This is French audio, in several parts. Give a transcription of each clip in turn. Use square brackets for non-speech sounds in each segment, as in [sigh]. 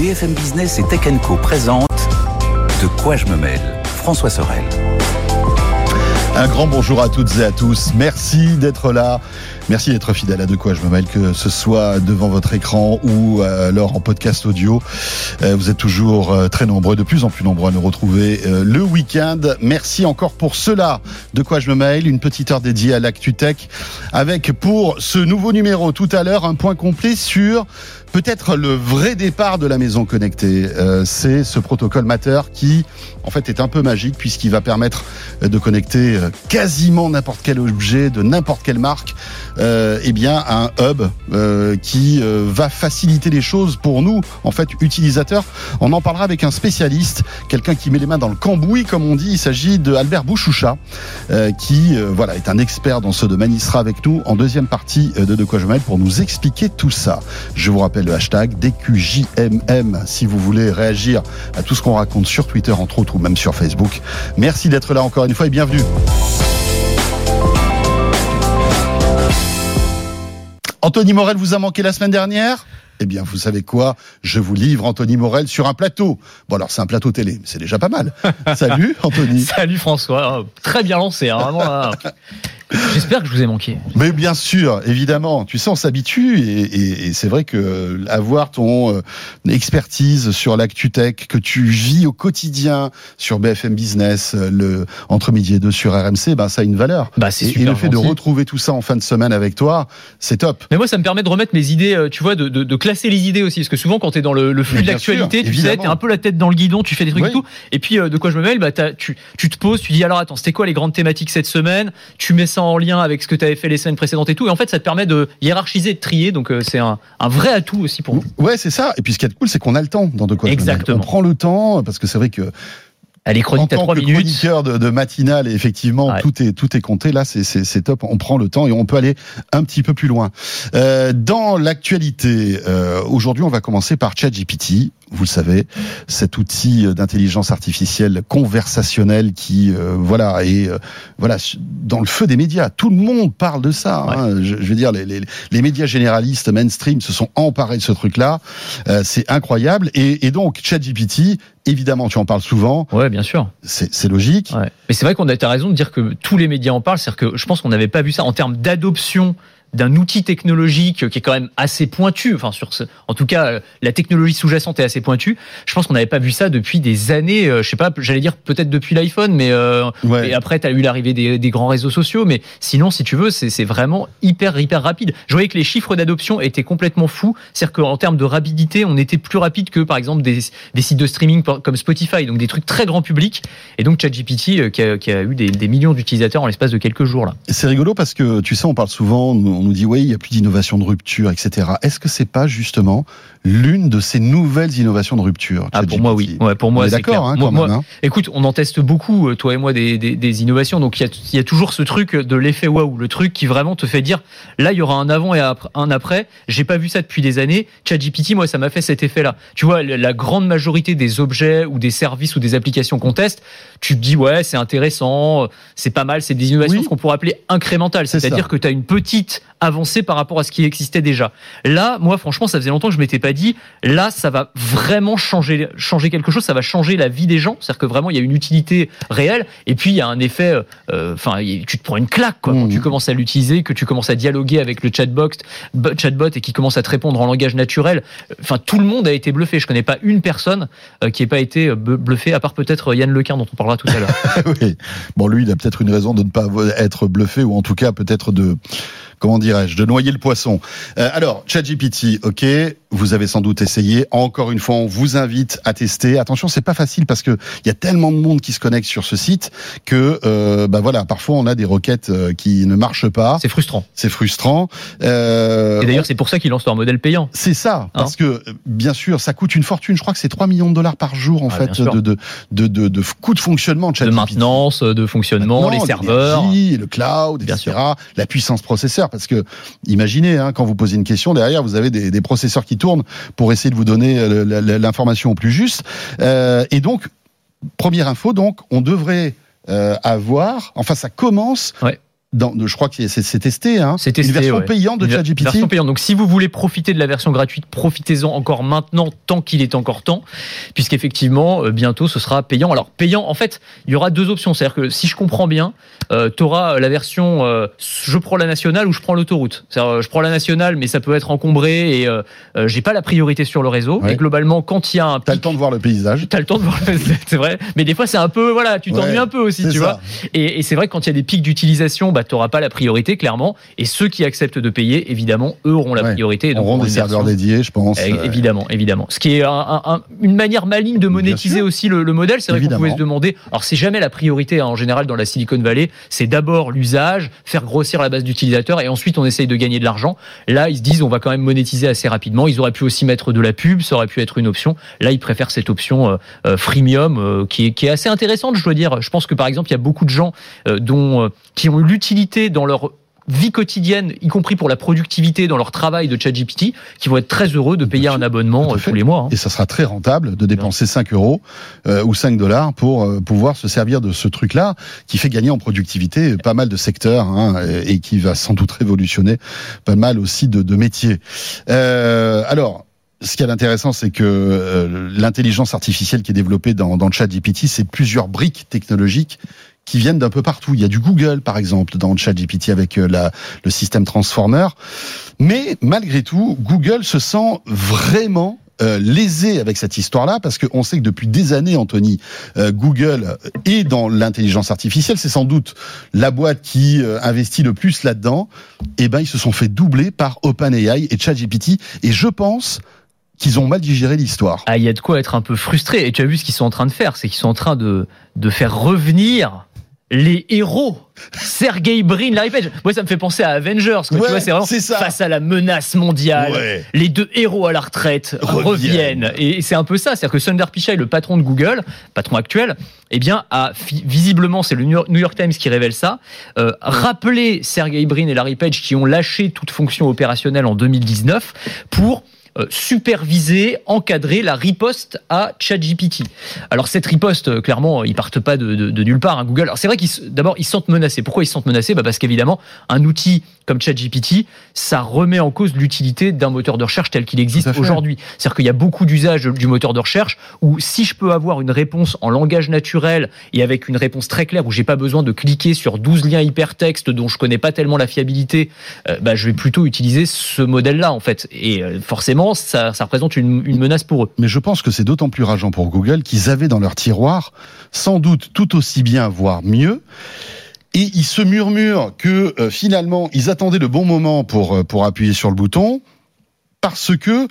BFM Business et Tech Co présente De quoi je me mêle François Sorel. Un grand bonjour à toutes et à tous. Merci d'être là. Merci d'être fidèle à De quoi je me mêle, que ce soit devant votre écran ou euh, alors en podcast audio. Euh, vous êtes toujours euh, très nombreux, de plus en plus nombreux à nous retrouver le week-end. Merci encore pour cela. De quoi je me mêle, une petite heure dédiée à l'ActuTech avec pour ce nouveau numéro tout à l'heure un point complet sur peut-être le vrai départ de la maison connectée. c'est ce protocole Matter qui, en fait, est un peu magique puisqu'il va permettre de connecter quasiment n'importe quel objet de n'importe quelle marque euh, eh bien un hub euh, qui euh, va faciliter les choses pour nous, en fait, utilisateurs. On en parlera avec un spécialiste, quelqu'un qui met les mains dans le cambouis, comme on dit. Il s'agit de Albert Bouchoucha, qui voilà est un expert dans ce domaine. Il sera avec nous en deuxième partie de De quoi je mêle pour nous expliquer tout ça. Je vous rappelle le hashtag DQJMM si vous voulez réagir à tout ce qu'on raconte sur Twitter entre autres ou même sur Facebook. Merci d'être là encore une fois et bienvenue. Anthony Morel vous a manqué la semaine dernière? Eh bien, vous savez quoi? Je vous livre Anthony Morel sur un plateau. Bon, alors c'est un plateau télé, mais c'est déjà pas mal. [laughs] Salut Anthony. Salut François. Très bien lancé, hein, vraiment. [laughs] J'espère que je vous ai manqué. Mais bien sûr, évidemment. Tu sais, on s'habitue et, c'est vrai que avoir ton euh, expertise sur l'actu tech que tu vis au quotidien sur BFM Business, euh, le entre midi et deux sur RMC, bah ça a une valeur. Bah c'est super. Et le fait de retrouver tout ça en fin de semaine avec toi, c'est top. Mais moi, ça me permet de remettre mes idées, euh, tu vois, de, de, de classer les idées aussi, parce que souvent quand tu es dans le, flux de l'actualité, tu sais, t'es un peu la tête dans le guidon, tu fais des trucs et tout. Et puis de quoi je me mêle, bah tu, tu te poses, tu dis alors attends, c'était quoi les grandes thématiques cette semaine? Tu mets ça en lien avec ce que tu avais fait les semaines précédentes et tout. Et en fait, ça te permet de hiérarchiser, de trier. Donc, euh, c'est un, vrai atout aussi pour nous. Ouais, c'est ça. Et puis, ce qui est cool, c'est qu'on a le temps dans De quoi Exactement. On prend le temps parce que c'est vrai que elle est chronique à 3 minutes. chroniqueur de, de matinale, et effectivement, tout est tout est compté. Là, c'est top. On prend le temps et on peut aller un petit peu plus loin. Euh, dans l'actualité, euh, aujourd'hui, on va commencer par ChatGPT. Vous le savez, cet outil d'intelligence artificielle conversationnelle qui, euh, voilà, est euh, voilà dans le feu des médias. Tout le monde parle de ça. Hein. Je, veux dire, les, les, les, médias généralistes mainstream se sont emparés de ce truc-là. Euh, c'est incroyable. Et, et donc, ChatGPT Évidemment, tu en parles souvent. Ouais, bien sûr. C'est logique. Ouais. Mais c'est vrai qu'on a raison de dire que tous les médias en parlent. C'est-à-dire que je pense qu'on n'avait pas vu ça en termes d'adoption d'un outil technologique qui est quand même assez pointu. Enfin, sur ce, en tout cas, euh, la technologie sous-jacente est assez pointue. Je pense qu'on n'avait pas vu ça depuis des années. Euh, je sais pas, j'allais dire peut-être depuis l'iPhone, mais euh, après, tu as eu l'arrivée des, des, grands réseaux sociaux. Mais sinon, si tu veux, c'est vraiment hyper, hyper rapide. Je voyais que les chiffres d'adoption étaient complètement fous. C'est-à-dire qu'en termes de rapidité, on était plus rapide que, par exemple, des, des, sites de streaming comme Spotify, donc des trucs très grand public. Et donc, ChatGPT, qui, a, qui a eu des, des millions d'utilisateurs en l'espace de quelques jours là. C'est rigolo parce que tu sais, on parle souvent on nous dit oui, il y a plus d'innovation de rupture, etc. Est-ce que c'est pas justement l'une de ces nouvelles innovations de rupture ah, Pour moi, oui. Ouais, pour moi, c'est d'accord. Hein, hein. Écoute, on en teste beaucoup, euh, toi et moi, des, des, des innovations. Donc il y, a, y, a, toujours ce truc de l'effet waouh, le truc qui vraiment te fait dire là, il y aura un avant et un après. J'ai pas vu ça depuis des années. ChatGPT, moi, ça m'a fait cet effet-là. Tu vois, la grande majorité des objets ou des services ou des applications qu'on teste, tu te dis ouais, c'est intéressant, c'est pas mal, c'est des innovations qu'on pourrait appeler incrémentales. C'est-à-dire que tu as une petite avancée par rapport à ce qui existait déjà. Là, moi, franchement, ça faisait longtemps que je m'étais pas dit, là, ça va vraiment changer, changer quelque chose, ça va changer la vie des gens. C'est-à-dire que vraiment, il y a une utilité réelle. Et puis, il y a un effet, euh, enfin, tu te prends une claque, quoi, quand mmh. tu commences à l'utiliser, que tu commences à dialoguer avec le chatbot, chatbot et qui commence à te répondre en langage naturel. Enfin, tout le monde a été bluffé. Je connais pas une personne euh, qui ait pas été euh, bluffé, à part peut-être Yann Lequin, dont on parlera tout à l'heure. [laughs] oui. Bon, lui, il a peut-être une raison de ne pas être bluffé, ou en tout cas, peut-être de, comment dirais-je, de noyer le poisson. Euh, alors, ChatGPT, ok, vous avez sans doute essayé. Encore une fois, on vous invite à tester. Attention, c'est pas facile parce que il y a tellement de monde qui se connecte sur ce site que, euh, bah voilà, parfois on a des requêtes euh, qui ne marchent pas. C'est frustrant. C'est frustrant. Euh, Et d'ailleurs, c'est pour ça qu'ils lancent leur modèle payant. C'est ça, hein parce que bien sûr, ça coûte une fortune. Je crois que c'est 3 millions de dollars par jour en ah, fait de de, de, de, de coûts de fonctionnement. De, de maintenance, de fonctionnement, les serveurs, le cloud, etc. La puissance processeur parce que imaginez, hein, quand vous posez une question, derrière, vous avez des, des processeurs qui tournent pour essayer de vous donner euh, l'information au plus juste. Euh, et donc, première info, donc, on devrait euh, avoir, enfin, ça commence. Dans, je crois que c'est testé, hein. C'est testé. Une version payante de ChatGPT. Version payante. Donc, si vous voulez profiter de la version gratuite, profitez-en encore maintenant, tant qu'il est encore temps, puisqu'effectivement, euh, bientôt, ce sera payant. Alors, payant, en fait, il y aura deux options. C'est-à-dire que si je comprends bien, euh, tu auras la version euh, je prends la nationale ou je prends l'autoroute. C'est-à-dire, euh, je prends la nationale, mais ça peut être encombré et euh, j'ai pas la priorité sur le réseau. Et globalement, quand il y a un. T'as le temps de voir le paysage. T'as le temps de voir le [laughs] c'est vrai. Mais des fois, c'est un peu, voilà, tu t'ennuies un peu aussi, tu vois. Et, et c'est vrai que quand il y a des pics d'utilisation, bah, bah, tu n'auras pas la priorité, clairement. Et ceux qui acceptent de payer, évidemment, eux auront la priorité. donc, auront des serveurs dédiés, je pense. Eh, évidemment, évidemment. Ce qui est une manière maligne de monétiser aussi le, modèle. C'est vrai qu'on pouvait se demander. Alors, c'est jamais la priorité, hein, en général, dans la Silicon Valley. C'est d'abord l'usage, faire grossir la base d'utilisateurs et ensuite on essaye de gagner de l'argent. Là, ils se disent, on va quand même monétiser assez rapidement. Ils auraient pu aussi mettre de la pub, ça aurait pu être une option. Là, ils préfèrent cette option euh, euh, freemium euh, qui, est, qui est assez intéressante, je dois dire. Je pense que par exemple, il y a beaucoup de gens dont qui ont l'utilité dans leur vie quotidienne, y compris pour la productivité dans leur travail de ChatGPT, qui vont être très heureux de payer un abonnement euh, tous les mois. Hein. Et ça sera très rentable de dépenser 5 euros euh, ou 5 dollars pour euh, pouvoir se servir de ce truc-là, qui fait gagner en productivité pas mal de secteurs hein, et, qui va sans doute révolutionner pas mal aussi de, de métiers. alors, ce qui est intéressant, c'est que l'intelligence artificielle qui est développée dans, dans le chat GPT, c'est plusieurs briques technologiques qui viennent d'un peu partout. Il y a du Google, par exemple, dans ChatGPT avec euh, la, le système Transformer. Mais malgré tout, Google se sent vraiment euh, lésé avec cette histoire-là parce qu'on sait que depuis des années, Anthony, euh, Google est dans l'intelligence artificielle. C'est sans doute la boîte qui investit le plus là-dedans. Et eh ben, ils se sont fait doubler par OpenAI et ChatGPT. Et je pense qu'ils ont mal digéré l'histoire. Ah, il y a de quoi être un peu frustré. Et tu as vu ce qu'ils sont en train de faire, c'est qu'ils sont en train de de faire revenir les héros. Sergey Brin, Larry Page. Moi, ça me fait penser à Avengers. tu vois, c'est vraiment face à la menace mondiale. Les deux héros à la retraite reviennent. Et c'est un peu ça. C'est-à-dire que Sundar Pichai, le patron de Google, patron actuel, eh bien, a visiblement, c'est le New York Times qui révèle ça, euh, rappelé Sergey Brin et Larry Page qui ont lâché toute fonction opérationnelle en 2019 pour superviser, encadrer la riposte à ChatGPT. Alors cette riposte, euh, clairement, ils partent pas de, de, de nulle part. Hein, Google. Alors c'est vrai qu'ils d'abord ils se sentent menacés. Pourquoi ils se sentent menacés? Bah Parce qu'évidemment, un outil comme ChatGPT, ça remet en cause l'utilité d'un moteur de recherche tel qu'il existe aujourd'hui. C'est-à-dire qu'il y a beaucoup d'usages du moteur de recherche où si je peux avoir une réponse en langage naturel et avec une réponse très claire où j'ai pas besoin de cliquer sur 12 liens hypertextes dont je connais pas tellement la fiabilité, euh, bah, je vais plutôt utiliser ce modèle-là en fait. Et forcément ça, représente une, menace pour eux. Mais je pense que c'est d'autant plus rageant pour Google qu'ils avaient dans leur tiroir sans doute tout aussi bien, voire mieux. Et ils se murmurent que euh, finalement, ils attendaient le bon moment pour, euh, pour appuyer sur le bouton, parce que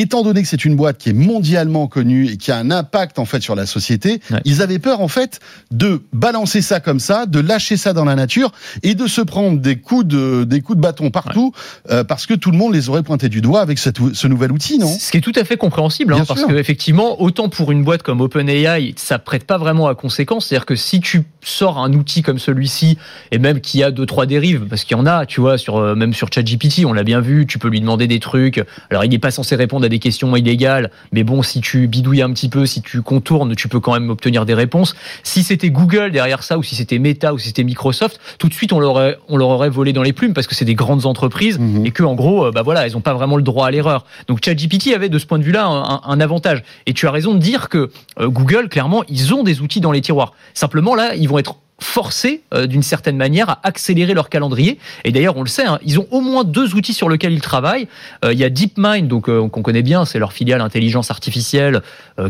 étant donné que c'est une boîte qui est mondialement connue et qui a un impact en fait sur la société, ils avaient peur en fait de balancer ça comme ça, de lâcher ça dans la nature et de se prendre des coups de des coups de bâton partout euh, parce que tout le monde les aurait pointés du doigt avec cette, ce nouvel outil, non? Ce qui est tout à fait compréhensible, hein, parce que effectivement, autant pour une boîte comme OpenAI, ça prête pas vraiment à conséquence, c'est-à-dire que si tu sors un outil comme celui-ci et même qui a deux trois dérives, parce qu'il y en a, tu vois, sur euh, même sur ChatGPT, on l'a bien vu, tu peux lui demander des trucs. Alors il n'est pas censé répondre des questions illégales, mais bon, si tu bidouilles un petit peu, si tu contournes, tu peux quand même obtenir des réponses. Si c'était Google derrière ça, ou si c'était Meta, ou si c'était Microsoft, tout de suite on leur aurait, on leur aurait volé dans les plumes parce que c'est des grandes entreprises mhm. et que en gros, euh, bah voilà, elles n'ont pas vraiment le droit à l'erreur. Donc ChatGPT avait de ce point de vue-là un, avantage. Et tu as raison de dire que euh, Google, clairement, ils ont des outils dans les tiroirs. Simplement là, ils vont être forcés euh, d'une certaine manière à accélérer leur calendrier. Et d'ailleurs, on le sait, hein, ils ont au moins deux outils sur lesquels ils travaillent. Euh, il y a DeepMind, donc euh, qu'on connaît bien, c'est leur filiale intelligence artificielle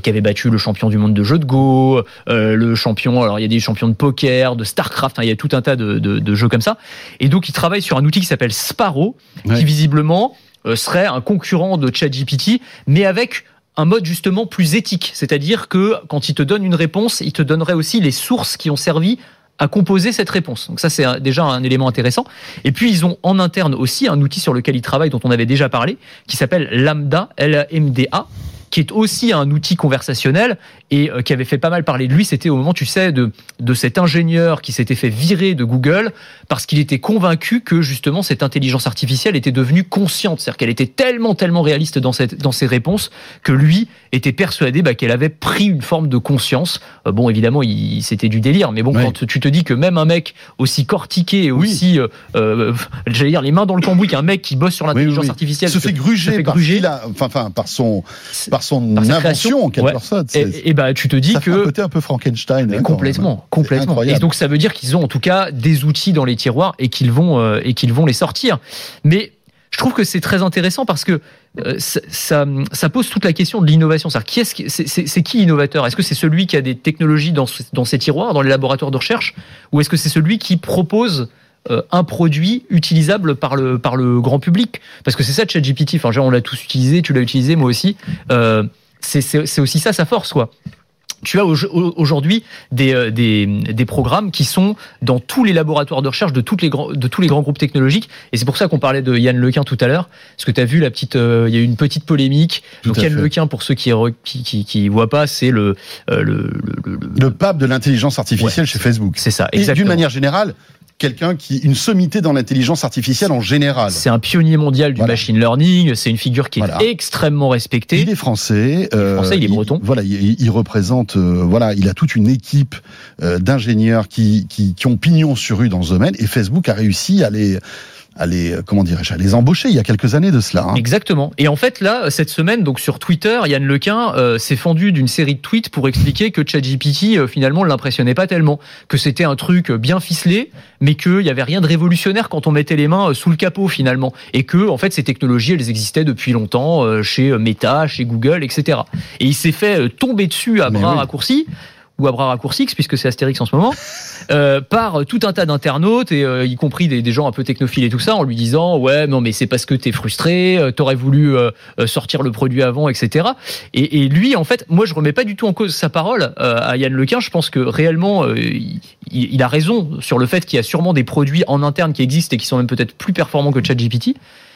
qui avait battu le champion du monde de jeux de Go, le champion. Alors il y a des champions de poker, de Starcraft. Hein, il y a tout un tas de, de, de, jeux comme ça. Et donc ils travaillent sur un outil qui s'appelle Sparrow, qui visiblement serait un concurrent de ChatGPT, mais avec un mode justement plus éthique, c'est-à-dire que quand il te donne une réponse, il te donnerait aussi les sources qui ont servi à composer cette réponse. Donc ça, c'est déjà un élément intéressant. Et puis, ils ont en interne aussi un outil sur lequel ils travaillent, dont on avait déjà parlé, qui s'appelle Lambda, L-A-M-D-A, qui est aussi un outil conversationnel et qui avait fait pas mal parler de lui. C'était au moment, tu sais, de, de cet ingénieur qui s'était fait virer de Google parce qu'il était convaincu que justement cette intelligence artificielle était devenue consciente, c'est-à-dire qu'elle était tellement, tellement réaliste dans, cette, dans ses réponses que lui était persuadé bah, qu'elle avait pris une forme de conscience. bon, évidemment, c'était du délire, mais bon, quand tu te dis que même un mec aussi cortiqué et aussi, j'allais dire, les mains dans le cambouis qu'un mec qui bosse sur l'intelligence artificielle se fait gruger, par, enfin, par son, par son invention en quelque sorte. Et, bah, tu te dis ça que. un côté un peu Frankenstein. Hein, complètement, complètement. Et donc, ça veut dire qu'ils ont en tout cas des outils dans les tiroirs et qu'ils vont, euh, et qu'ils vont les sortir. Mais je trouve que c'est très intéressant parce que euh, ça, ça, pose toute la question de l'innovation. C'est qui c'est, qui l'innovateur? Est-ce que c'est celui qui a des technologies dans, dans ses tiroirs, dans les laboratoires de recherche, ou est-ce que c'est celui qui propose un produit utilisable par le, par le grand public. Parce que c'est ça ChatGPT. Enfin, genre, on l'a tous utilisé, tu l'as utilisé, moi aussi. Euh, c'est aussi ça sa force, quoi tu as aujourd'hui des, euh, des, des, programmes qui sont dans tous les laboratoires de recherche de, toutes les grands, de tous les grands groupes technologiques. Et c'est pour ça qu'on parlait de Yann Lequin tout à l'heure. Parce que tu as vu la petite, il y a eu une petite polémique. Donc Yann Lequin, pour ceux qui qui, qui, voient pas, c'est le, le, le, le, pape de l'intelligence artificielle chez Facebook. C'est ça, exactement. Et d'une manière générale, quelqu'un qui une sommité dans l'intelligence artificielle en général. C'est un pionnier mondial du machine learning. C'est une figure qui est extrêmement respectée. Il est français. il est français, il est breton. voilà, il, représente. Euh, voilà, il a toute une équipe euh, d'ingénieurs qui, qui qui ont pignon sur rue dans ce domaine. Et Facebook a réussi à les à les, euh, comment dirais-je, à les embaucher il y a quelques années de cela. Hein. Exactement. Et en fait, là, cette semaine, donc sur Twitter, Yann Lequin euh, s'est fendu d'une série de tweets pour expliquer que ChatGPT, euh, finalement, ne l'impressionnait pas tellement. Que c'était un truc bien ficelé, mais qu'il n'y avait rien de révolutionnaire quand on mettait les mains sous le capot, finalement. Et que, en fait, ces technologies, elles existaient depuis longtemps chez Meta, chez Google, etc. Et il s'est fait tomber dessus à bras raccourcis ou à bras raccourcis, puisque c'est Astérix en ce moment, [laughs] euh, par tout un tas d'internautes, et euh, y compris des, des, gens un peu technophiles et tout ça, en lui disant ouais non mais c'est parce que t'es frustré, euh, t'aurais voulu euh, sortir le produit avant, etc. Et, et, lui en fait, moi je remets pas du tout en cause sa parole à Yann Lequin. Je pense que réellement il, il, a raison sur le fait qu'il y a sûrement des produits en interne qui existent et qui sont même peut-être plus performants que ChatGPT.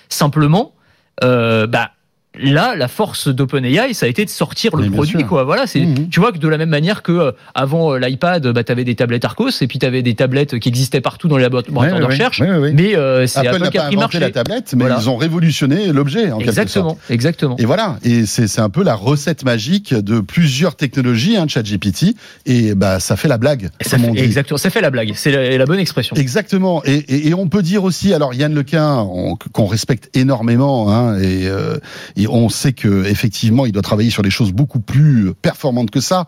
Simplement, bah là, la force d'OpenAI, ça a été de sortir le produit, quoi. Voilà, c'est, mmh. tu vois que de la même manière que euh, avant euh, l'iPad, bah, t'avais des tablettes Arcos et puis t'avais des tablettes qui existaient partout dans les laboratoires de recherche. mais euh, c'est Apple, n'a pas inventé la tablette, mais ils ont révolutionné l'objet, en exactement, sorte. Exactement. Et voilà. Et c'est, un peu la recette magique de plusieurs technologies, hein, ChatGPT. Et bah, ça fait la blague. Ça fait, Exactement. Ça fait la blague. C'est la, bonne expression. Exactement. Et, et, et, on peut dire aussi, alors Yann Lequin, qu'on respecte énormément, hein, et, et on sait que effectivement, il doit travailler sur des choses beaucoup plus performantes que ça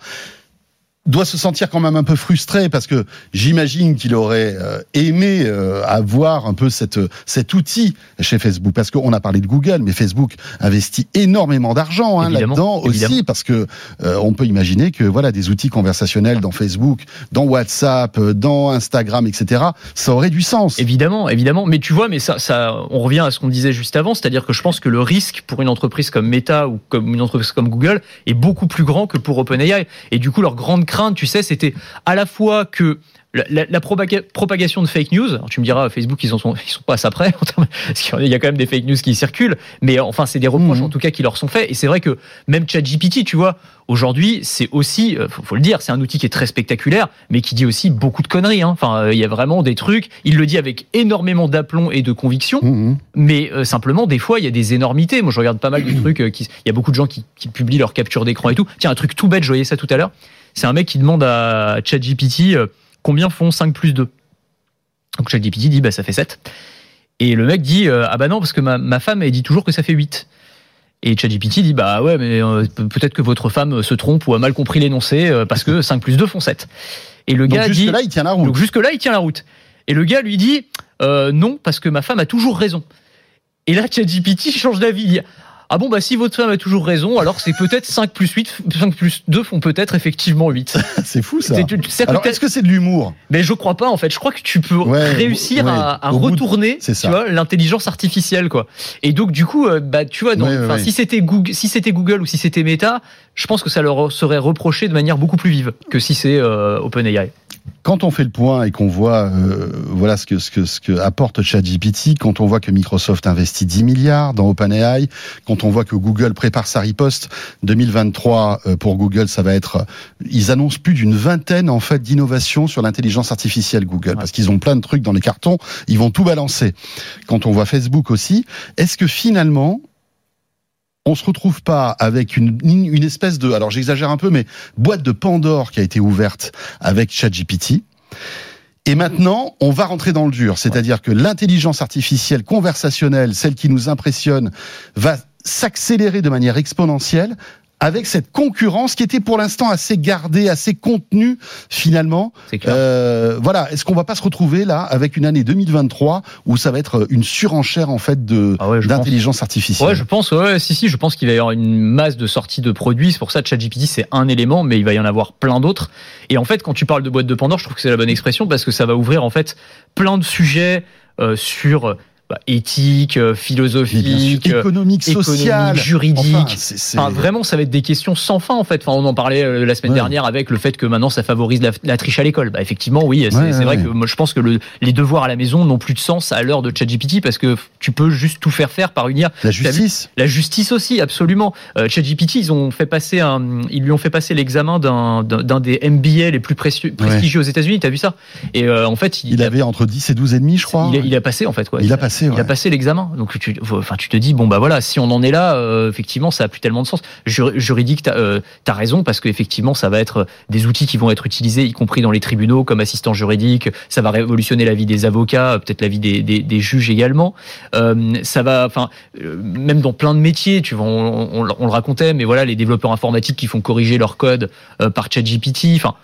doit se sentir quand même un peu frustré parce que j'imagine qu'il aurait euh, aimé euh, avoir un peu cette, cet outil chez Facebook parce qu'on a parlé de Google mais Facebook investit énormément d'argent hein, là-dedans aussi parce que euh, on peut imaginer que voilà des outils conversationnels dans Facebook, dans WhatsApp, dans Instagram, etc. Ça aurait du sens. Évidemment, évidemment. Mais tu vois, mais ça, ça, on revient à ce qu'on disait juste avant, c'est-à-dire que je pense que le risque pour une entreprise comme Meta ou comme une entreprise comme Google est beaucoup plus grand que pour OpenAI. Et du coup, leur grande crainte, tu sais, c'était à la fois que la, propagation de fake news, tu me diras, Facebook, ils en sont, ils sont pas à ça près, [laughs] parce qu'il y a quand même des fake news qui circulent, mais enfin, c'est des reproches mhm. en tout cas qui leur sont faits. Et c'est vrai que même ChatGPT, tu vois, aujourd'hui, c'est aussi, euh, faut, faut, le dire, c'est un outil qui est très spectaculaire, mais qui dit aussi beaucoup de conneries. Hein. Enfin, euh, il y a vraiment des trucs. Il le dit avec énormément d'aplomb et de conviction, mhm. mais euh, simplement, des fois, il y a des énormités. Moi, je regarde pas mal de [clears throat] trucs. il y a beaucoup de gens qui, qui publient leurs captures d'écran et tout. Tiens, un truc tout bête, je voyais ça tout à l'heure. C'est un mec qui demande à ChatGPT euh, combien font 5 plus 2. Donc ChatGPT dit bah ça fait 7. Et le mec dit euh, ah bah non parce que ma, ma femme elle dit toujours que ça fait 8. Et ChatGPT dit bah ouais mais euh, peut-être que votre femme se trompe ou a mal compris l'énoncé parce que 5 plus 2 font 7. Et le gars donc jusque là il tient la route. Donc jusque là il tient la route. Et le gars lui dit non parce que ma femme a toujours raison. Et là ChatGPT [laughs] change d'avis. Ah bon, bah si votre femme a toujours raison, alors c'est peut-être 5 plus 8, 5 plus 2 font peut-être effectivement 8. [laughs] c'est fou ça. alors est-ce que c'est de l'humour? Mais je crois pas en fait. Je crois que tu peux réussir à, retourner tu vois, l'intelligence artificielle quoi. Et donc du coup, euh, bah tu vois, si c'était Google, si c'était Google ou si c'était Meta, je pense que ça leur serait reproché de manière beaucoup plus vive que si c'est euh, OpenAI. quand on fait le point et qu'on voit euh, voilà ce que ce que ce que apporte ChatGPT, quand on voit que Microsoft investit 10 milliards dans OpenAI, quand on voit que Google prépare sa riposte 2023 euh, pour Google, ça va être ils annoncent plus d'une vingtaine en fait d'innovations sur l'intelligence artificielle Google parce qu'ils ont plein de trucs dans les cartons, ils vont tout balancer. Quand on voit Facebook aussi, est-ce que finalement on se retrouve pas avec une, une espèce de, alors j'exagère un peu, mais boîte de Pandore qui a été ouverte avec ChatGPT. Et maintenant, on va rentrer dans le dur, c'est-à-dire que l'intelligence artificielle conversationnelle, celle qui nous impressionne, va s'accélérer de manière exponentielle avec cette concurrence qui était pour l'instant assez gardée, assez contenue finalement. Euh, voilà, est-ce qu'on va pas se retrouver là avec une année 2023 où ça va être une surenchère en fait de ah d'intelligence artificielle? Ouais, je pense. Ouais, si si, je pense qu'il va y avoir une masse de sorties de produits. C'est pour ça, ChatGPT c'est un élément, mais il va y en avoir plein d'autres. Et en fait, quand tu parles de boîte de Pandore, je trouve que c'est la bonne expression parce que ça va ouvrir en fait plein de sujets euh, sur éthique, euh, philosophique, économique, social, juridique. Enfin, vraiment, ça va être des questions sans fin en fait. Enfin, on en parlait euh, la semaine dernière avec le fait que maintenant ça favorise la, triche à l'école. Bah, effectivement, oui, c'est vrai que moi je pense que le, les devoirs à la maison n'ont plus de sens à l'heure de ChatGPT parce que tu peux juste tout faire faire par une IA. La justice. La justice aussi, absolument. Euh, ChatGPT, ils ont fait passer un, ils lui ont fait passer l'examen d'un des MBA les plus précieux, prestigieux aux États-Unis. T'as vu ça? Et euh, en fait, il, avait entre 10 et 12 et demi, je crois. Il a, il a passé en fait. Il a passé il a passé l'examen. Donc tu, enfin, tu te dis bon bah voilà, si on en est là, euh, effectivement, ça a plus tellement de sens. juridique, t'as euh, as raison parce qu'effectivement, ça va être des outils qui vont être utilisés, y compris dans les tribunaux comme assistant juridique. Ça va révolutionner la vie des avocats, peut-être la vie des, des, des juges également. Euh, ça va, enfin, euh, même dans plein de métiers, tu vois, on, on, on, le racontait, mais voilà, les développeurs informatiques qui font corriger leur code par ChatGPT. Enfin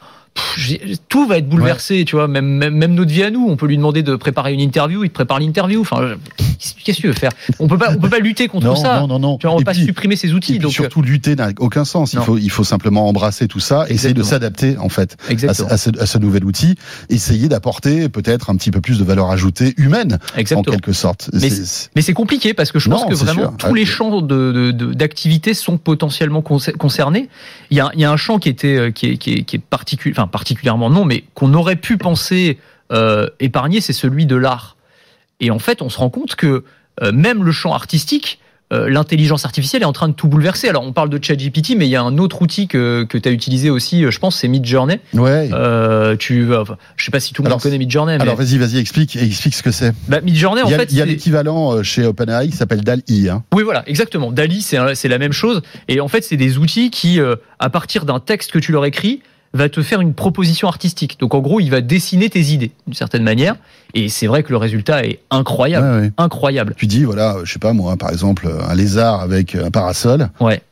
tout va être bouleversé, tu vois. Même, même, notre vie à nous, on peut lui demander de préparer une interview, il te prépare l'interview. Enfin, qu'est-ce que tu veux faire? On peut pas, on peut pas lutter contre ça. Non, non, non. Tu vois, on peut pas supprimer ces outils. donc surtout lutter n'a aucun sens. Il faut, il faut simplement embrasser tout ça, essayer de s'adapter en fait à, ce, à, ce, nouvel outil, essayer d'apporter peut-être un petit peu plus de valeur ajoutée humaine en quelque sorte. Mais c'est compliqué parce que je pense que vraiment tous les champs d'activité de, sont potentiellement concernés. Il y a, il y a un champ qui était euh, qui est, qui est, qui est particulier particulièrement non, mais qu'on aurait pu penser euh, épargner, c'est celui de l'art. Et en fait, on se rend compte que euh, même le champ artistique, euh, l'intelligence artificielle est en train de tout bouleverser. Alors, on parle de ChatGPT, mais il y a un autre outil que, que tu as utilisé aussi, je pense, c'est Midjourney. Ouais. Euh, tu, enfin, je sais pas si tout le monde connaît Midjourney. Mais... Alors, vas-y, vas-y, explique, explique ce que c'est. Bah, Midjourney, en fait, il y a l'équivalent chez OpenAI qui s'appelle DALI. Hein. Oui, voilà, exactement. DALI, c'est la même chose. Et en fait, c'est des outils qui, à partir d'un texte que tu leur écris, va te faire une proposition artistique. Donc en gros, il va dessiner tes idées d'une certaine manière. Et c'est vrai que le résultat est incroyable, incroyable. Tu dis voilà, je sais pas moi, par exemple, un lézard avec un parasol. Ouais.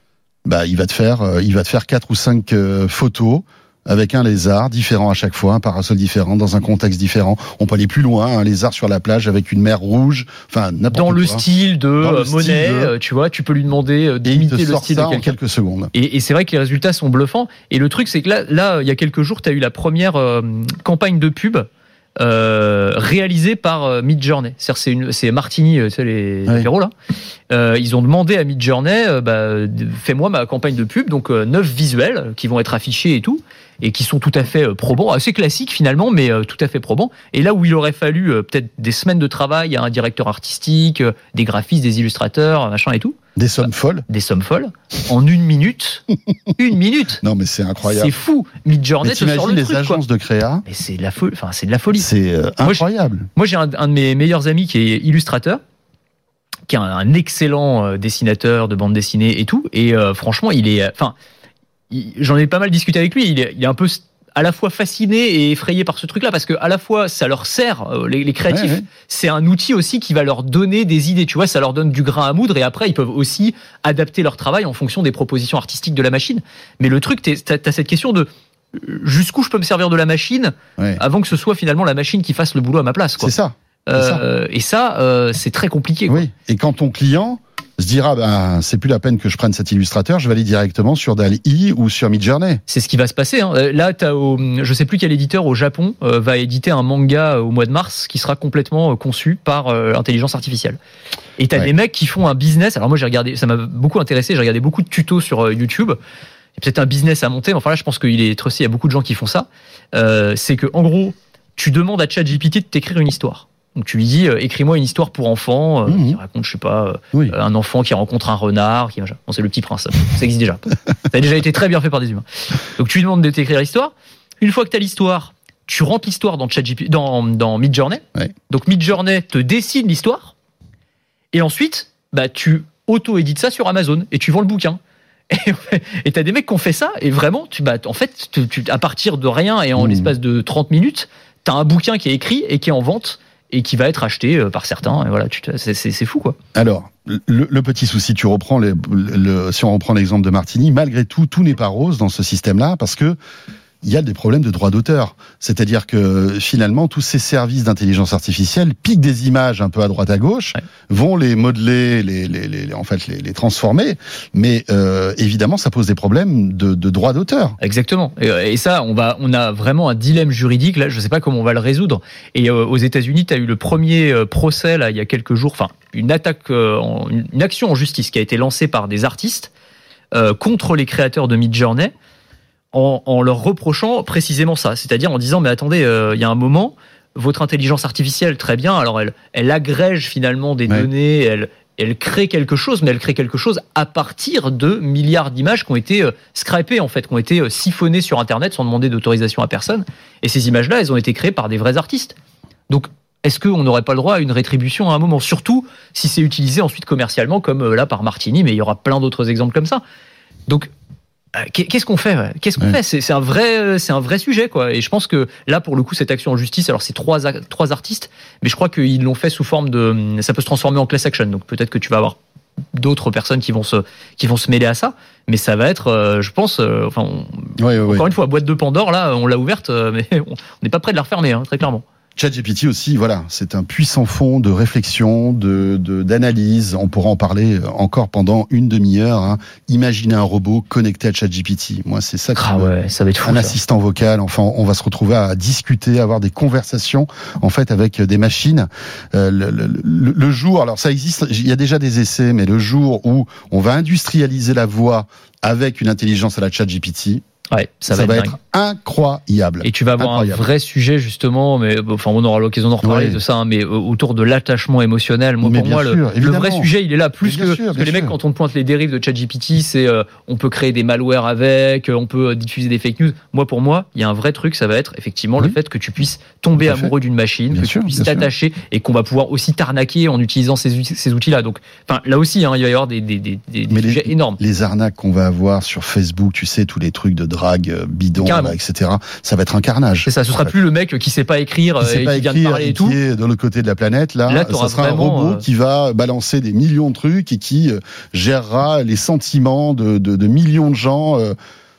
Bah, il va te faire, euh, il va te faire quatre ou cinq euh, photos avec un lézard différent à chaque fois, un parasol différent, dans un contexte différent. On peut aller plus loin, un lézard sur la plage avec une mer rouge, enfin n'importe Dans le style de euh, Monet, euh, tu vois, tu peux lui demander euh, d'imiter le style de en quelques secondes. Et, et c'est vrai que les résultats sont bluffants. Et le truc, c'est que là, là, il y a quelques jours, tu as eu la première campagne de pub euh, réalisé par euh, Midjourney. C'est une, c'est Martini, euh, c'est les, héros là. Euh, ils ont demandé à Midjourney, bah, fais-moi ma campagne de pub, donc neuf visuels qui vont être affichés et tout, et qui sont tout à fait probants, assez classiques finalement, mais tout à fait probants. Et là où il aurait fallu peut-être des semaines de travail à un directeur artistique, des graphistes, des illustrateurs, machin et tout. Des sommes folles Des sommes folles. En une minute. [laughs] une minute. Non, mais c'est incroyable. C'est fou. Midjourney te sort le les agences de créa. Mais c'est de la folie. Enfin, c'est de la folie. C'est euh, incroyable. Moi, j'ai un, de mes meilleurs amis qui est illustrateur qui est un, excellent euh, dessinateur de bande dessinée et tout. Et euh, franchement, il est, enfin, j'en ai pas mal discuté avec lui. Il est, il est un peu à la fois fasciné et effrayé par ce truc-là parce que à la fois ça leur sert euh, les, créatifs, c'est un outil aussi qui va leur donner des idées. Tu vois, ça leur donne du grain à moudre et après ils peuvent aussi adapter leur travail en fonction des propositions artistiques de la machine. Mais le truc, t'as as cette question de euh, jusqu'où je peux me servir de la machine avant que ce soit finalement la machine qui fasse le boulot à ma place. C'est ça. Euh, et ça, c'est très compliqué. Oui. Et quand ton client se dira ben c'est plus la peine que je prenne cet illustrateur, je vais aller directement sur DALI ou sur Midjourney. C'est ce qui va se passer. Hein. Euh, là, as au, je sais plus quel éditeur au Japon euh, va éditer un manga euh, au mois de mars qui sera complètement conçu par l'intelligence artificielle. Et t'as as des mecs qui font un business. Alors moi j'ai regardé, ça m'a beaucoup intéressé. J'ai regardé beaucoup de tutos sur YouTube. peut-être un business à monter. Enfin là, je pense qu'il est aussi, il y a beaucoup de gens qui font ça. Euh, c'est que en gros, tu demandes à ChatGPT de t'écrire une histoire. Donc tu lui dis euh, écris-moi une histoire pour enfants euh, mmh. qui raconte je sais pas euh, un enfant qui rencontre un renard qui bon, c'est le petit prince ça existe déjà ça a déjà été très bien fait par des humains. Donc tu lui demandes de t'écrire l'histoire. Une fois que tu as l'histoire, tu rentres l'histoire dans ChatGPT dans dans Midjourney. Donc Midjourney te dessine l'histoire et ensuite bah tu auto-édites ça sur Amazon et tu vends le bouquin. [laughs] Et t'as des mecs qui ont fait ça et vraiment, tu, bah, en fait, tu, à partir de rien et en mmh. l'espace de 30 minutes, t'as un bouquin qui est écrit et qui est en vente et qui va être acheté euh, par certains. Et voilà, c'est fou quoi. Alors, le, petit souci, tu reprends le, si on reprend l'exemple de Martini, malgré tout, tout n'est pas rose dans ce système-là parce que il y a des problèmes de droit d'auteur. C'est-à-dire que finalement, tous ces services d'intelligence artificielle piquent des images un peu à droite à gauche, vont les modeler, les, les, les, en fait les, les transformer, mais euh, évidemment, ça pose des problèmes de, de droit d'auteur. Exactement. Et, ça, on va, on a vraiment un dilemme juridique là. Je ne sais pas comment on va le résoudre. Et euh, aux États-Unis, tu as eu le premier euh, procès là il y a quelques jours, enfin une attaque, une action en justice qui a été lancée par des artistes contre les créateurs de Midjourney en, leur reprochant précisément ça, c'est-à-dire en disant mais attendez, euh, il y a un moment, votre intelligence artificielle, très bien, alors elle, elle agrège finalement des données, elle, elle crée quelque chose, mais elle crée quelque chose à partir de milliards d'images qui ont été euh, scrapées en fait, qui ont été euh, siphonnées sur Internet sans demander d'autorisation à personne. Et ces images-là, elles ont été créées par des vrais artistes. Donc est-ce qu'on n'aurait pas le droit à une rétribution à un moment Surtout si c'est utilisé ensuite commercialement, comme là par Martini, mais il y aura plein d'autres exemples comme ça. Donc euh, qu'est-ce qu'on fait Qu'est-ce qu'on fait? C'est un vrai, c'est un vrai sujet quoi. Et je pense que là, pour le coup, cette action en justice, alors c'est trois trois artistes, mais je crois qu'ils l'ont fait sous forme de, ça peut se transformer en class action. Donc peut-être que tu vas avoir d'autres personnes qui vont se qui vont se mêler à ça, mais ça va être, euh, je pense, euh, enfin, encore une fois, boîte de Pandore là, on l'a ouverte, [laughs] mais on n'est pas prêt de la refermer, hein, très clairement. ChatGPT aussi, voilà, c'est un puissant fond de réflexion, de d'analyse. On pourra en parler encore pendant une demi-heure. Hein. Imaginez un robot connecté à ChatGPT. Moi, c'est ça. Ah ouais, ça va être fou, Un assistant vocal. Enfin, on va se retrouver à discuter, à avoir des conversations en fait avec des machines. Euh, le, le, le, jour, alors ça existe. Il y a déjà des essais, mais le jour où on va industrialiser la voix avec une intelligence à la ChatGPT, Ouais, ça, va, être, incroyable. Et tu vas avoir un vrai sujet justement, mais enfin on aura l'occasion d'en reparler de ça, hein, mais euh, autour de l'attachement émotionnel. Moi, pour moi, le, vrai sujet, il est là plus que parce que les mecs quand on pointe les dérives de ChatGPT, c'est euh, on peut créer des malwares avec, euh, on peut diffuser des fake news. Moi, pour moi, il y a un vrai truc, ça va être effectivement le fait que tu puisses tomber amoureux d'une machine, que tu puisses t'attacher et qu'on va pouvoir aussi t'arnaquer en utilisant ces, ces outils-là. Donc, enfin là aussi, hein, il va y avoir des, des, des, des sujets énormes. Les arnaques qu'on va avoir sur Facebook, tu sais, tous les trucs de drague euh, bidon, etc. Ça va être un carnage. C'est ça. Ce sera plus le mec qui sait pas écrire qui et qui vient de parler et, tout. Qui est de l'autre côté de la planète. Là, là ça sera un robot euh, qui va balancer des millions de trucs et qui euh, gérera les sentiments de, de, de millions de gens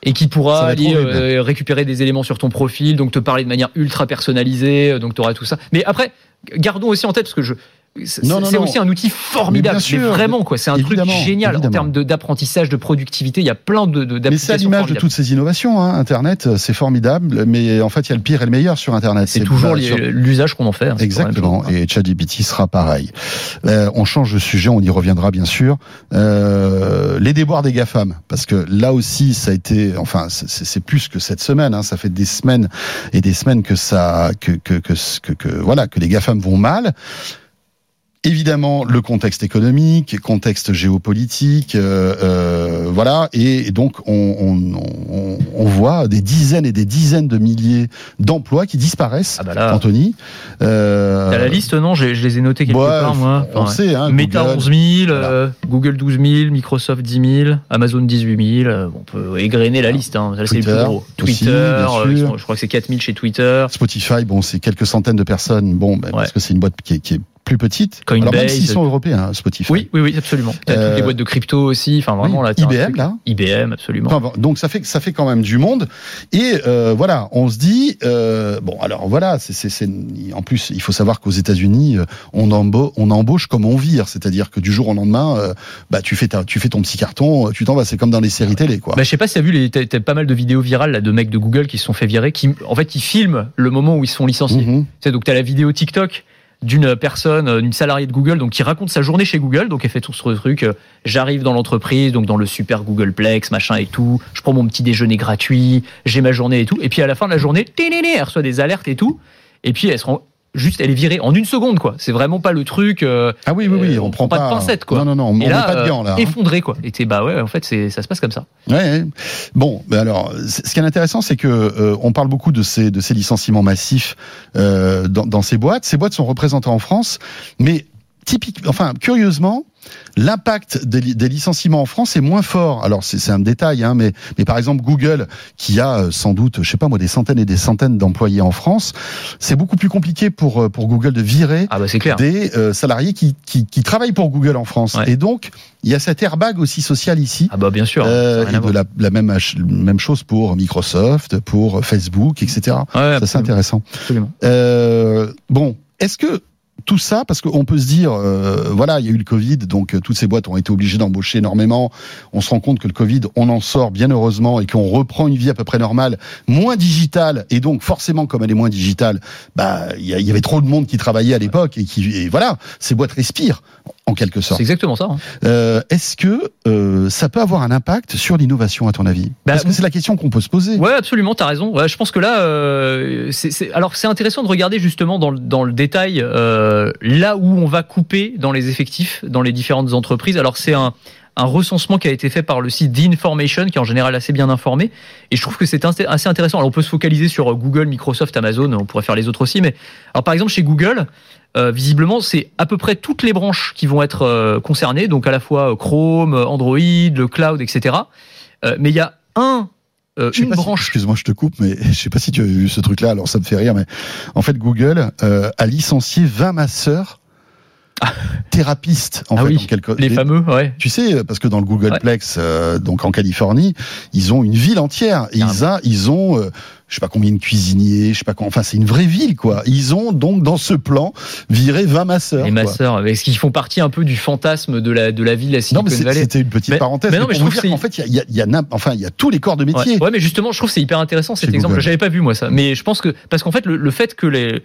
et qui pourra aller récupérer des éléments sur ton profil, donc te parler de manière ultra personnalisée, donc tu auras tout ça. Mais après, gardons aussi en tête, parce que je, c'est aussi un outil formidable. Mais, vraiment, quoi. C'est un truc génial en termes d'apprentissage, de, productivité. Il y a plein de, de Mais c'est à l'image de toutes ces innovations. Hein. Internet, euh, c'est formidable, mais en fait, il y a le pire et le meilleur sur Internet. C'est toujours l'usage qu'on en fait. Hein, Exactement. Et ChatGPT sera pareil. Euh, on change de sujet, on y reviendra bien sûr. Euh, les déboires des GAFAM, parce que là aussi, ça a été, enfin, c'est plus que cette semaine. Hein. Ça fait des semaines et des semaines que ça, que que, que, que, que voilà, que les GAFAM vont mal. Évidemment, le contexte économique, contexte géopolitique, euh, euh, voilà, et donc on, on, on, voit des dizaines et des dizaines de milliers d'emplois qui disparaissent. Ah bah Anthony, euh, la liste, non, je, les ai notés quelque part, moi. on sait, hein, Meta 11 000, euh, Google 12 000, Microsoft 10 000, Amazon 18 000. on peut égrener la liste. Hein. c'est le plus gros. Twitter, euh, je crois que c'est 4 000 chez Twitter. Spotify, bon, c'est quelques centaines de personnes. Bon, ben, parce que c'est une boîte qui est, qui est plus petites. Coinbase. Alors même s'ils sont européens, hein, Spotify. Oui, oui, oui, absolument. toutes les euh, boîtes de crypto aussi. Enfin, vraiment, là, IBM, là. IBM, absolument. donc, ça fait, ça fait quand même du monde. Et euh, voilà, on se dit, euh, bon, alors voilà, c'est, en plus, il faut savoir qu'aux États-Unis, euh, on, embauche, on embauche comme on vire. C'est-à-dire que du jour au lendemain, euh, bah, tu fais, ta, tu fais ton petit carton, tu t'en vas. C'est comme dans les séries télé, quoi. Bah, je sais pas si tu as vu, les, t'as, pas mal de vidéos virales là, de mecs de Google qui se sont fait virer, qui, en fait, qui filment le moment où ils sont licenciés. Tu sais, donc, tu as la vidéo TikTok d'une personne, d'une salariée de Google, donc qui raconte sa journée chez Google. Donc elle fait tout ce truc. J'arrive dans l'entreprise, donc dans le super Googleplex, machin et tout. Je prends mon petit déjeuner gratuit, j'ai ma journée et tout. Et puis à la fin de la journée, elle reçoit des alertes et tout. Et puis elle se rend juste elle est virée en une seconde quoi. C'est vraiment pas le truc. Euh, ah oui oui oui, euh, on, prend pas, de pincettes quoi. Non non non, on, met pas de gants là. Hein. Effondré quoi. Et bah ouais en fait c'est ça se passe comme ça. Ouais. Bon, mais alors ce qui est intéressant c'est que euh, on parle beaucoup de ces de ces licenciements massifs dans, dans ces boîtes. Ces boîtes sont représentées en France, mais typique, enfin curieusement, L'impact des, licenciements en France est moins fort. Alors c'est un détail, hein, mais, mais par exemple Google, qui a euh, sans doute, je sais pas moi, des centaines et des centaines d'employés en France, c'est beaucoup plus compliqué pour euh, pour Google de virer ah bah des euh, salariés qui, qui, qui, travaillent pour Google en France. Et donc il y a cet airbag aussi social ici. Ah bah bien sûr. Euh, et de la, la, même même chose pour Microsoft, pour Facebook, etc. ça c'est intéressant. Absolument. bon, est-ce que tout ça parce qu'on peut se dire, euh, voilà, il y a eu le Covid, donc euh, toutes ces boîtes ont été obligées d'embaucher énormément. On se rend compte que le Covid, on en sort bien heureusement et qu'on reprend une vie à peu près normale, moins digitale, et donc forcément, comme elle est moins digitale, bah il y, avait trop de monde qui travaillait à l'époque et qui, et voilà, ces boîtes respirent en quelque sorte. C'est exactement ça. Hein. Euh, Est-ce que euh, ça peut avoir un impact sur l'innovation à ton avis? Bah, Parce que c'est la question qu'on peut se poser. Ouais, absolument, tu as raison. Ouais, je pense que là, euh, c'est, alors c'est intéressant de regarder justement dans, dans le détail euh, là où on va couper dans les effectifs dans les différentes entreprises. Alors c'est un recensement qui a été fait par le site d'Information, qui est en général assez bien informé. Et je trouve que c'est assez intéressant. Alors, on peut se focaliser sur Google, Microsoft, Amazon, on pourrait faire les autres aussi. Mais alors, par exemple, chez Google, euh, visiblement, c'est à peu près toutes les branches qui vont être euh, concernées, donc à la fois euh, Chrome, Android, le cloud, etc. mais il y a un une branche. Excuse-moi, je te coupe, mais [laughs] je sais pas si tu as vu ce truc-là. Alors ça me fait rire, mais en fait, Google a licencié 20 masseurs [laughs] thérapistes en ah fait, oui, les, fameux ouais tu sais parce que dans le Googleplex donc en Californie ils ont une ville entière et ils, a, ils ont je sais pas combien de cuisiniers, je sais pas quoi. Enfin, c'est une vraie ville, quoi. Ils ont donc dans ce plan viré 20 masseurs. Les masseurs, est-ce qu'ils font partie un peu du fantasme de la de la ville Silicon non, mais C'était une petite parenthèse. Mais non, mais je trouve qu'en fait, il y a, y, a, enfin, il y a tous les corps de métier. Ouais, mais justement, je trouve c'est hyper intéressant cet exemple. J'avais pas vu moi ça, mais je pense que parce qu'en fait, le, le fait que les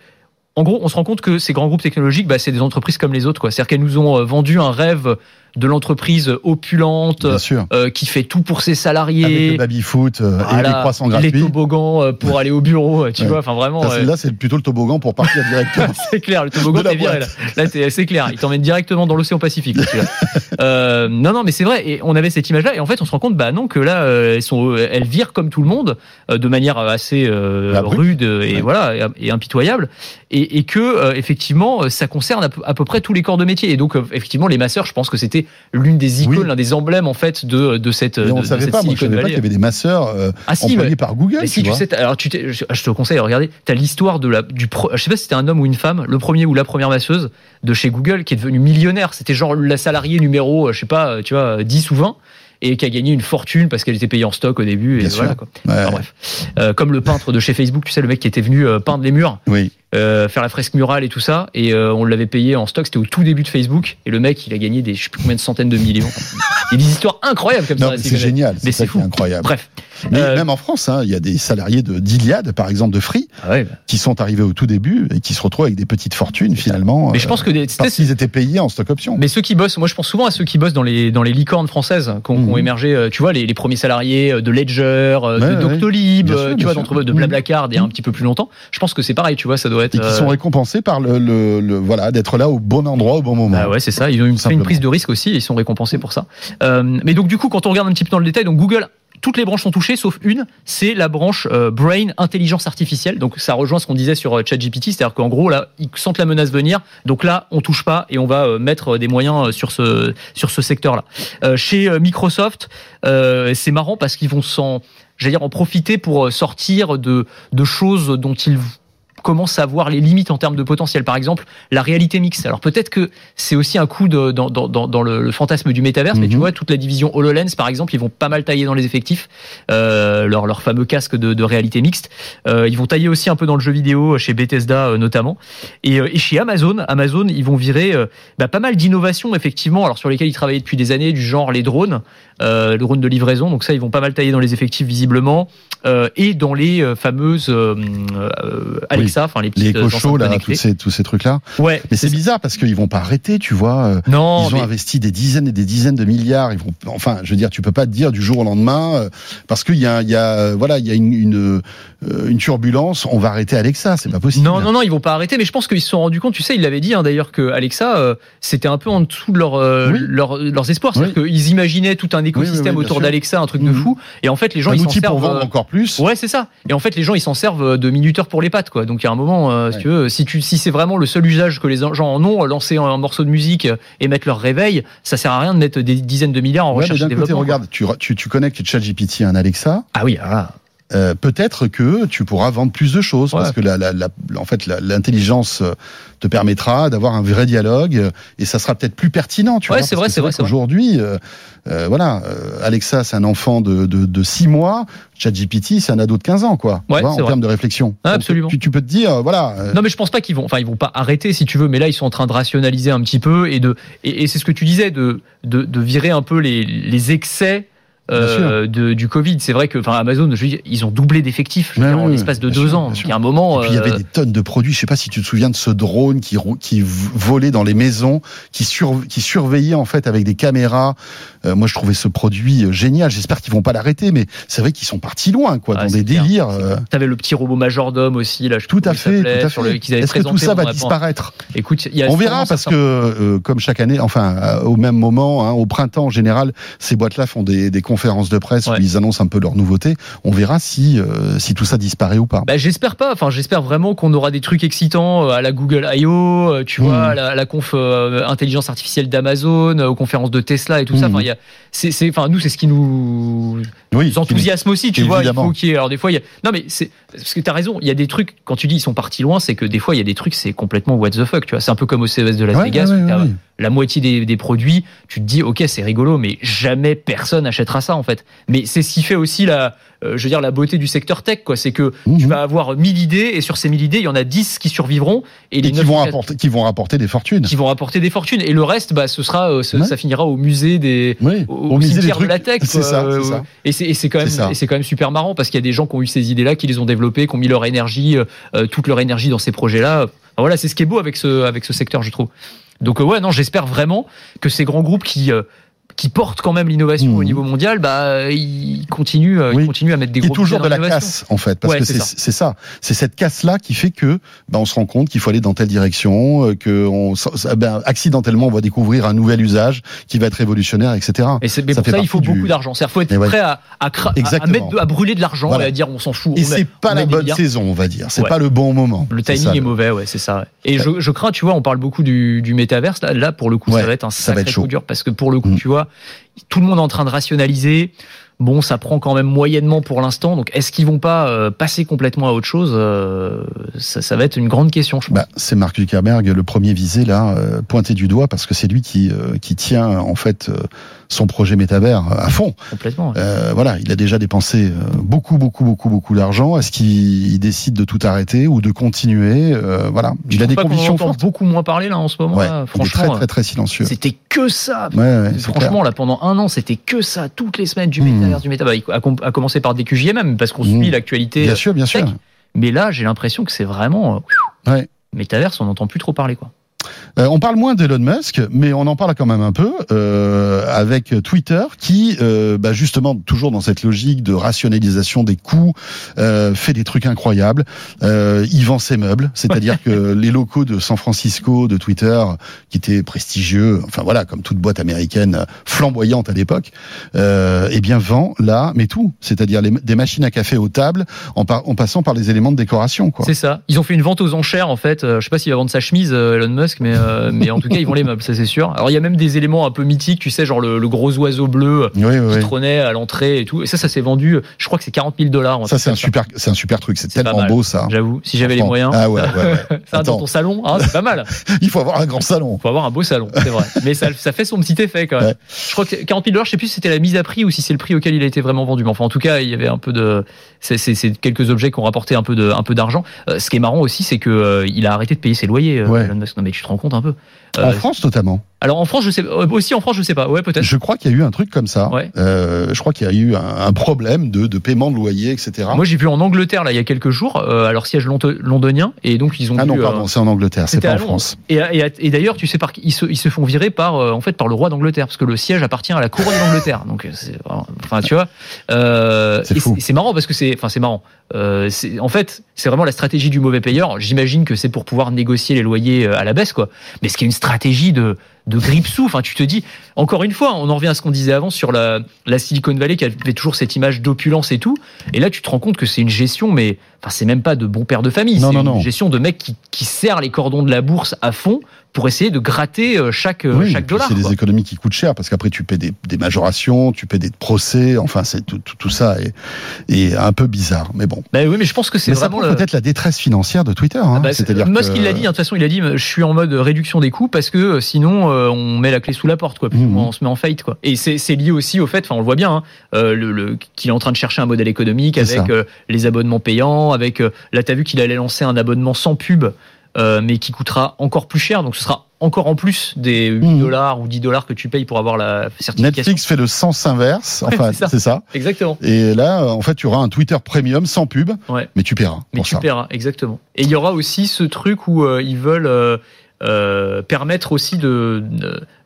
en gros, on se rend compte que ces grands groupes technologiques, bah, c'est des entreprises comme les autres. quoi. C'est-à-dire qu'elles nous ont euh, vendu un rêve de l'entreprise opulente euh, qui fait tout pour ses salariés. Avec le baby-foot euh, et les croissants gratuits. Les toboggans euh, pour aller au bureau, tu vois. Enfin vraiment. là, c'est plutôt le toboggan pour partir directement. [laughs] c'est clair, le toboggan t'es viré là. Là, c'est clair. Il t'emmène directement dans l'océan Pacifique. [laughs] euh, non, non, mais c'est vrai. Et on avait cette image-là, et en fait, on se rend compte, bah non, que là, elles sont, elles virent comme tout le monde, de manière assez rude et voilà et, impitoyable, et, et que effectivement, ça concerne à peu, à peu près tous les corps de métier. Et donc, effectivement, les masseurs, je pense que c'était l'une des icônes, l'un des emblèmes en fait de, de cette. Mais on ne savait pas, moi je savais pas qu'il y avait des masseurs euh, ah, employés par Google. Mais si tu, sais, alors tu je, te conseille de regarder. T'as l'histoire de la du je sais pas si c'était un homme ou une femme, le premier ou la première masseuse de chez Google qui est devenu millionnaire. C'était genre la salariée numéro, je sais pas, tu vois, 10 ou 20 et qui a gagné une fortune parce qu'elle était payée en stock au début. et voilà, quoi. bref. Euh, comme le peintre de chez Facebook, tu sais, le mec qui était venu euh, peindre les murs. Oui. Euh, faire la fresque murale et tout ça. Et euh, on l'avait payé en stock. C'était au tout début de Facebook. Et le mec, il a gagné des je sais plus combien de centaines de millions. Il y a des histoires incroyables comme ça. C'est génial. Mais c'est fou. Incroyable. Bref. Mais euh, même en France, hein, il y a des salariés de d'Iliade, par exemple, de Free, ah qui sont arrivés au tout début et qui se retrouvent avec des petites fortunes finalement. Mais je pense que des, parce qu'ils étaient payés en stock option. Mais ceux qui bossent, moi je pense souvent à ceux qui bossent dans les dans les licornes françaises qui ont, mhm. émergé. Tu vois, les, les, premiers salariés de Ledger, de Doctolib, tu vois, d'entre de mhm. Blablacar et un petit peu plus longtemps. Je pense que c'est pareil. Tu vois, ça doit être. Et qui sont récompensés par le, le, voilà d'être là au bon endroit au bon moment. Bah ouais, c'est ça. Ils ont fait une prise de risque aussi. Et ils sont récompensés pour ça. Euh, mais donc du coup, quand on regarde un petit peu dans le détail, donc Google toutes les branches sont touchées sauf une, c'est la branche euh, Brain intelligence artificielle. Donc ça rejoint ce qu'on disait sur euh, ChatGPT, c'est-à-dire qu'en gros là, ils sentent la menace venir. Donc là, on touche pas et on va mettre des moyens sur ce sur ce secteur-là. chez Microsoft, c'est marrant parce qu'ils vont s'en j'allais dire en profiter pour sortir de de choses dont ils commence à voir les limites en termes de potentiel. Par exemple, la réalité mixte. Alors peut-être que c'est aussi un coup de, dans, dans, dans le, fantasme du métaverse, mais tu mhm. vois, toute la division HoloLens, par exemple, ils vont pas mal tailler dans les effectifs euh, leur, leur fameux casque de, de réalité mixte. Euh, ils vont tailler aussi un peu dans le jeu vidéo, chez Bethesda euh, notamment. Et, euh, et, chez Amazon, Amazon, ils vont virer bah, pas mal d'innovations, effectivement, alors sur lesquelles ils travaillaient depuis des années, du genre les drones. Le drone de livraison. Donc ça, ils vont pas mal tailler dans les effectifs visiblement et dans les fameuses Alexa, enfin les petites les là, tous ces, tous ces trucs là. Ouais. Mais c'est bizarre parce qu'ils vont pas arrêter, tu vois. Non. Ils ont investi des dizaines et des dizaines de milliards. Ils vont, enfin, je veux dire, tu peux pas te dire du jour au lendemain parce qu'il y a, il y a, voilà, il y a une, une, une turbulence. On va arrêter Alexa, c'est pas possible. Non, non, non, ils vont pas arrêter. Mais je pense qu'ils se sont rendus compte. Tu sais, il l'avait dit hein, d'ailleurs que Alexa, c'était un peu en dessous de leur, leur leurs espoirs. C'est-à-dire qu'ils imaginaient tout un écosystème autour d'Alexa, un truc de mhm. fou. Et en fait, les gens, un ils s'en servent. pour vendre encore plus. Ouais, c'est ça. Et en fait, les gens, ils s'en servent de minuteur pour les pattes, quoi. Donc, il y a un moment, si tu veux, si tu, si c'est vraiment le seul usage que les gens en ont, lancer un morceau de musique et mettre leur réveil, ça sert à rien de mettre des dizaines de milliards en recherche et développement. regarde, tu, tu, tu connectes ChatGPT à un Alexa. Ah oui, ah. Euh, peut-être que tu pourras vendre plus de choses parce que la, la, la, en fait l'intelligence euh, te permettra d'avoir un vrai dialogue et ça sera peut-être plus pertinent. Tu ouais, c'est vrai, c'est vrai. Aujourd'hui, euh, euh, voilà, Alexa c'est un enfant de, de, de 6 mois, ChatGPT c'est un ado de 15 ans quoi. Ouais, en termes de réflexion. Ah, absolument. Tu, tu, peux te dire voilà. Non mais je pense pas qu'ils vont, enfin ils vont pas arrêter si tu veux, mais là ils sont en train de rationaliser un petit peu et de et, et c'est ce que tu disais de, de de virer un peu les les excès euh, de, du Covid. C'est vrai que enfin, Amazon, je ils ont doublé d'effectifs en l'espace de deux ans. il y a un moment. Puis, il y avait euh, des tonnes de produits. Je sais pas si tu te souviens de ce drone qui, qui volait dans les maisons, qui, sur, qui surveillait en fait avec des caméras. Euh, moi, je trouvais ce produit génial. J'espère qu'ils vont pas l'arrêter, mais c'est vrai qu'ils sont partis loin, quoi, dans des délires. Tu avais le petit robot majordome aussi, là. Je tout à fait, tout à fait. Est-ce que tout ça va disparaître? Écoute, on verra parce que comme chaque année, enfin au même moment, hein, au printemps en général, ces boîtes-là font des, des conférences de presse où ils annoncent un peu leurs nouveautés. On verra si euh, si tout ça disparaît ou pas. Bah, j'espère pas. Enfin, j'espère vraiment qu'on aura des trucs excitants euh, à la Google I.O. Euh, tu vois, à la, la, conf intelligence artificielle d'Amazon, aux conférences de Tesla et tout ça. Enfin, il y a, c'est, enfin, nous, c'est ce qui nous, enthousiasme aussi. Tu vois, il faut qu'il y ait. Alors des fois, il y a. Non, mais c'est parce que t'as raison. Il y a des trucs quand tu dis ils sont partis loin, c'est que des fois il y a des trucs c'est complètement what the fuck. Tu vois, c'est un peu comme au CES de Las Vegas la moitié des, des, produits, tu te dis ok c'est rigolo, mais jamais personne achètera ça en fait. Mais c'est ce qui fait aussi la, euh, je veux dire la beauté du secteur tech quoi, c'est que tu mhm. vas avoir 1000 idées et sur ces 1000 idées il y en a 10 qui survivront et, les qui vont rapporter, qui vont rapporter des fortunes, qui vont rapporter des fortunes et le reste bah ce sera euh, ça finira au musée des au, musée de la tech. C'est ça, euh, ça, Et c'est quand même c'est quand même super marrant parce qu'il y a des gens qui ont eu ces idées là, qui les ont développées, qui ont mis leur énergie, toute leur énergie dans ces projets là. Voilà, c'est ce qui est beau avec ce avec ce secteur je trouve. Donc euh, ouais, non, j'espère vraiment que ces grands groupes qui euh, qui portent quand même l'innovation au mmh. niveau mondial, bah ils continuent, euh, ils continuent à mettre des gros. toujours de la casse en fait, parce que c'est ça, c'est cette casse là qui fait que bah, on se rend compte qu'il faut aller dans telle direction, euh, que on, ben, accidentellement on va découvrir un nouvel usage qui va être révolutionnaire, etc. Et c'est pour ça il faut beaucoup d'argent. C'est-à-dire faut être prêt à, à, à, mettre, à brûler de l'argent et à dire on s'en fout. Et c'est pas la bonne saison, on va dire. C'est pas le bon moment. Le timing est, mauvais, ouais, c'est ça. Et je, je, crains, tu vois, on parle beaucoup du, du métaverse. Là, pour le coup, ça va être un sacré coup dur parce que pour le coup, mm. tu vois, tout le monde est en train de rationaliser. Bon, ça prend quand même moyennement pour l'instant. Donc, est-ce qu'ils vont pas euh, passer complètement à autre chose euh, ça, va être une grande question, je. Bah, c'est Mark Zuckerberg, le premier visé là, euh, pointé du doigt, parce que c'est lui qui tient en fait son projet métavers à fond. Complètement. Euh, voilà, il a déjà dépensé beaucoup, beaucoup, beaucoup, beaucoup d'argent. Est-ce qu'il décide de tout arrêter ou de continuer euh, Voilà, il a des convictions fortes. beaucoup moins parler là en ce moment. franchement, il est très, très, très silencieux. C'était que ça. franchement, là, pendant un an, c'était que ça, toutes les semaines du mmh. métavers, du métavers. À, commencer par des même, parce qu'on suit mmh. l'actualité. Bien sûr, bien sûr. Mais là, j'ai l'impression que c'est vraiment. Ouais. Métaverse, on n'entend plus trop parler, quoi. Euh, on parle moins d'Elon Musk, mais on en parle quand même un peu euh, avec Twitter, qui euh, bah justement toujours dans cette logique de rationalisation des coûts euh, fait des trucs incroyables. Euh, il vend ses meubles, c'est-à-dire que les locaux de San Francisco de Twitter, qui étaient prestigieux, enfin voilà, comme toute boîte américaine flamboyante à l'époque, euh, eh bien vend là, mais tout, c'est-à-dire des machines à café aux tables, en, en passant par les éléments de décoration. C'est ça. Ils ont fait une vente aux enchères en fait. je sais pas s'il va vendre sa chemise, Elon Musk, mais euh, mais en tout cas, ils vont les meubles, ça c'est sûr. Alors il y a même des éléments un peu mythiques, tu sais, genre le, gros oiseau bleu qui trônait à l'entrée et tout. Et ça, ça s'est vendu. Je crois que c'est 40 000 dollars. Ça c'est un super, c'est un super truc. C'est tellement beau ça. J'avoue. Si j'avais les moyens. Ah ouais, ouais, ça [laughs] dans ton salon, hein, c'est pas mal. [laughs] il faut avoir un grand salon. Il faut avoir un beau salon, c'est vrai. [laughs] Mais ça, ça fait son petit effet quand même. Je crois que 40 000 dollars, je sais plus si c'était la mise à prix ou si c'est le prix auquel il a été vraiment vendu. Mais enfin, en tout cas, il y avait un peu de, c'est quelques objets qui ont rapporté un peu de, un peu d'argent. Euh, ce qui est marrant aussi, c'est que euh, il a arrêté de payer ses loyers. Non mais tu te rends compte un peu. En France notamment. Alors en France, je sais euh, aussi en France, je sais pas. Ouais, peut-être. Je crois qu'il y a eu un truc comme ça. Ouais. Euh, je crois qu'il y a eu un, problème de, de, paiement de loyer, etc. Moi, j'ai vu en Angleterre là il y a quelques jours, euh, à leur siège londonien, et donc ils ont. Ah non, pardon, c'est en Angleterre, c'est pas en France. Et, et, d'ailleurs, tu sais par ils se, ils se font virer par en fait par le roi d'Angleterre, parce que le siège appartient à la couronne d'Angleterre. Donc, enfin, tu vois. c'est marrant parce que c'est, enfin, c'est marrant. en fait, c'est vraiment la stratégie du mauvais payeur. J'imagine que c'est pour pouvoir négocier les loyers à la baisse, quoi. Mais ce qui est une stratégie de de grippe sous. Enfin, tu te dis, encore une fois, on en revient à ce qu'on disait avant sur la, la Silicon Valley qui avait toujours cette image d'opulence et tout. Et là, tu te rends compte que c'est une gestion, mais enfin, c'est même pas de bon père de famille. C'est une gestion de mecs qui, qui serrent les cordons de la bourse à fond pour essayer de gratter euh, chaque, euh, chaque dollar. C'est des économies qui coûtent cher parce qu'après tu paies des, des, majorations, tu paies des procès, enfin c'est tout, tout, tout, ça est, est, un peu bizarre. Mais bon. Bah oui, mais je pense que c'est vraiment peut-être la détresse financière de Twitter. Hein. Ah bah, C'est-à-dire Musk il l'a dit. Hein, de toute façon, il a dit je suis en mode réduction des coûts parce que euh, on met la clé sous la porte, quoi. Mmh. On se met en faillite, quoi. Et c'est lié aussi au fait, enfin on le voit bien, hein, le, le qu'il est en train de chercher un modèle économique avec les abonnements payants, avec là t'as vu qu'il allait lancer un abonnement sans pub. Euh, mais qui coûtera encore plus cher. Donc ce sera encore en plus des 8 mmh. dollars ou 10 dollars que tu payes pour avoir la certification. Netflix fait le sens inverse. Enfin, c'est ça. Exactement. Et là, en fait, tu auras un Twitter premium sans pub, mais tu paieras. Mais tu paieras, exactement. Et il y aura aussi ce truc où euh, ils veulent euh, euh, permettre aussi de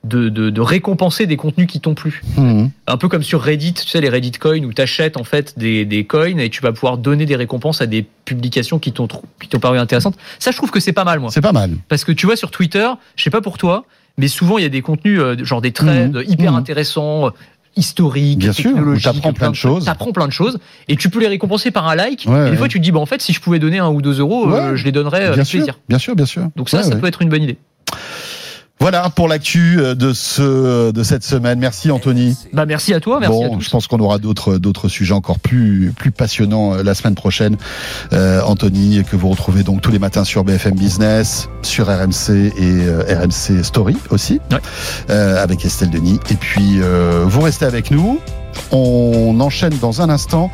de, de, de, récompenser des contenus qui t'ont plu. Mhm. Un peu comme sur Reddit, tu sais, les Reddit Coins, où tu achètes en fait des, des coins et tu vas pouvoir donner des récompenses à des publications qui t'ont paru intéressantes. Ça, je trouve que c'est pas mal, moi. C'est pas mal. Parce que tu vois, sur Twitter, je sais pas pour toi, mais souvent, il y a des contenus, euh, genre des trades mhm. hyper mhm. intéressants, historique, Bien sûr, t'apprends plein de choses. T'apprends plein de choses et tu peux les récompenser par un like. et des fois, tu te dis, bah, en fait, si je pouvais donner un ou deux euros, euh, je les donnerais euh, avec plaisir. Bien sûr, bien sûr. Donc ça, ça peut être une bonne idée. Voilà pour l'actu euh, de ce de cette semaine. Merci Anthony. Bah merci à toi, merci à tous. Je pense qu'on aura d'autres d'autres sujets encore plus plus passionnants la semaine prochaine. Euh, Anthony que vous retrouvez donc tous les matins sur BFM Business, sur RMC et RMC Story aussi, avec Estelle Denis. Et puis vous restez avec nous. On enchaîne dans un instant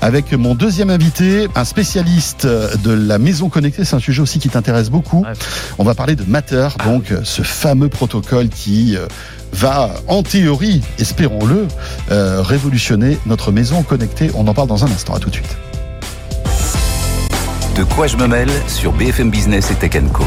avec mon deuxième invité, un spécialiste de la maison connectée. C'est un sujet aussi qui t'intéresse beaucoup. On va parler de Matter, ah. donc ce fameux protocole qui euh, va, en théorie, espérons-le, euh, révolutionner notre maison connectée. On en parle dans un instant. À tout de suite. De quoi je me mêle sur BFM Business et Tech Co.